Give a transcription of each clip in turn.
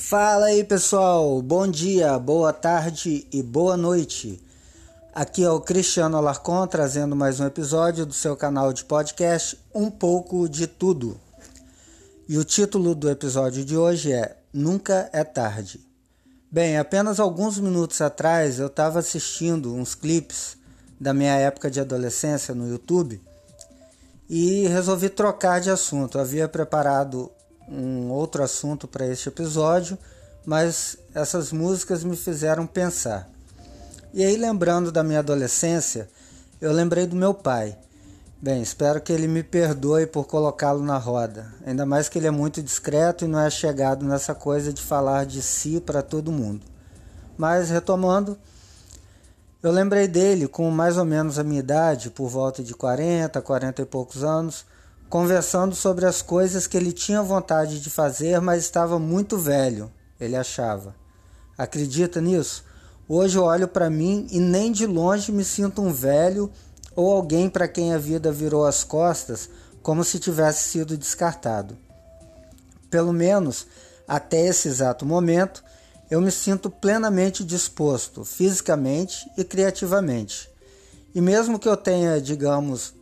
Fala aí pessoal, bom dia, boa tarde e boa noite. Aqui é o Cristiano Alarcon trazendo mais um episódio do seu canal de podcast Um pouco de Tudo. E o título do episódio de hoje é Nunca é Tarde. Bem, apenas alguns minutos atrás eu estava assistindo uns clipes da minha época de adolescência no YouTube e resolvi trocar de assunto. Eu havia preparado um outro assunto para este episódio, mas essas músicas me fizeram pensar. E aí, lembrando da minha adolescência, eu lembrei do meu pai. Bem, espero que ele me perdoe por colocá-lo na roda, ainda mais que ele é muito discreto e não é chegado nessa coisa de falar de si para todo mundo. Mas retomando, eu lembrei dele com mais ou menos a minha idade, por volta de 40, 40 e poucos anos, conversando sobre as coisas que ele tinha vontade de fazer, mas estava muito velho, ele achava. Acredita nisso? Hoje eu olho para mim e nem de longe me sinto um velho ou alguém para quem a vida virou as costas, como se tivesse sido descartado. Pelo menos até esse exato momento, eu me sinto plenamente disposto, fisicamente e criativamente. E mesmo que eu tenha, digamos,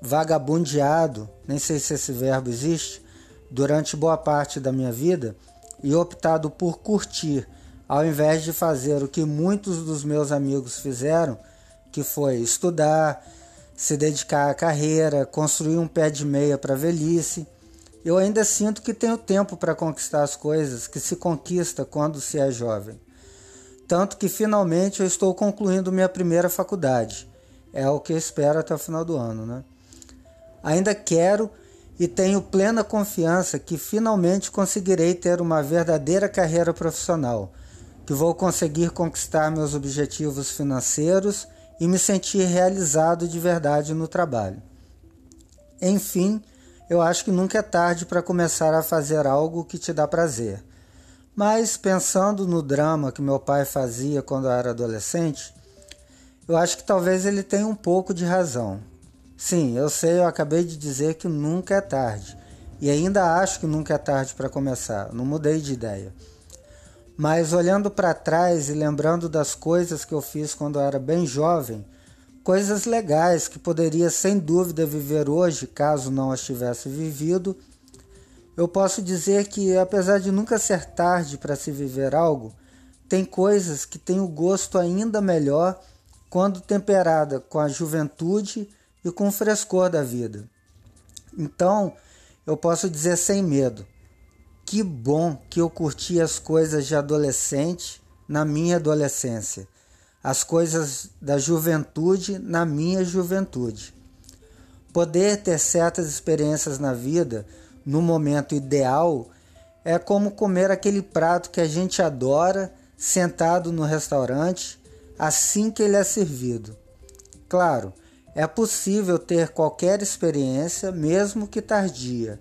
vagabundeado, nem sei se esse verbo existe, durante boa parte da minha vida e optado por curtir, ao invés de fazer o que muitos dos meus amigos fizeram, que foi estudar, se dedicar à carreira, construir um pé de meia para a velhice. Eu ainda sinto que tenho tempo para conquistar as coisas que se conquista quando se é jovem. Tanto que finalmente eu estou concluindo minha primeira faculdade. É o que eu espero até o final do ano, né? Ainda quero e tenho plena confiança que finalmente conseguirei ter uma verdadeira carreira profissional, que vou conseguir conquistar meus objetivos financeiros e me sentir realizado de verdade no trabalho. Enfim, eu acho que nunca é tarde para começar a fazer algo que te dá prazer. Mas pensando no drama que meu pai fazia quando eu era adolescente, eu acho que talvez ele tenha um pouco de razão. Sim, eu sei, eu acabei de dizer que nunca é tarde. E ainda acho que nunca é tarde para começar, não mudei de ideia. Mas olhando para trás e lembrando das coisas que eu fiz quando eu era bem jovem, coisas legais que poderia sem dúvida viver hoje caso não as tivesse vivido, eu posso dizer que apesar de nunca ser tarde para se viver algo, tem coisas que têm o gosto ainda melhor quando temperada com a juventude e com o frescor da vida. Então, eu posso dizer sem medo: que bom que eu curti as coisas de adolescente na minha adolescência, as coisas da juventude na minha juventude. Poder ter certas experiências na vida no momento ideal é como comer aquele prato que a gente adora sentado no restaurante assim que ele é servido. Claro, é possível ter qualquer experiência, mesmo que tardia,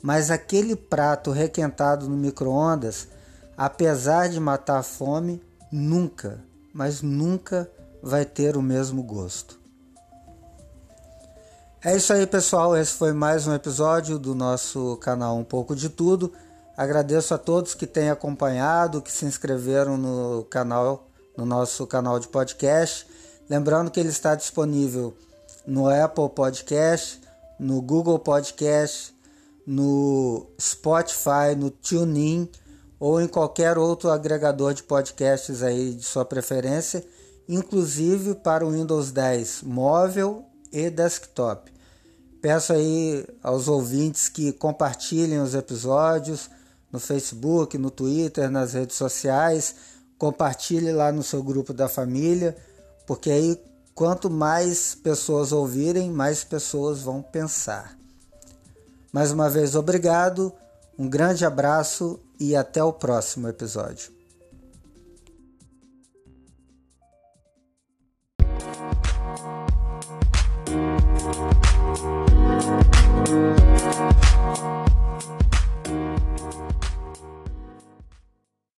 mas aquele prato requentado no micro-ondas, apesar de matar a fome, nunca, mas nunca vai ter o mesmo gosto. É isso aí, pessoal. Esse foi mais um episódio do nosso canal Um Pouco de Tudo. Agradeço a todos que têm acompanhado, que se inscreveram no canal, no nosso canal de podcast. Lembrando que ele está disponível no Apple Podcast, no Google Podcast, no Spotify, no TuneIn ou em qualquer outro agregador de podcasts aí de sua preferência, inclusive para o Windows 10 móvel e desktop. Peço aí aos ouvintes que compartilhem os episódios no Facebook, no Twitter, nas redes sociais, compartilhe lá no seu grupo da família, porque aí Quanto mais pessoas ouvirem, mais pessoas vão pensar. Mais uma vez, obrigado, um grande abraço e até o próximo episódio.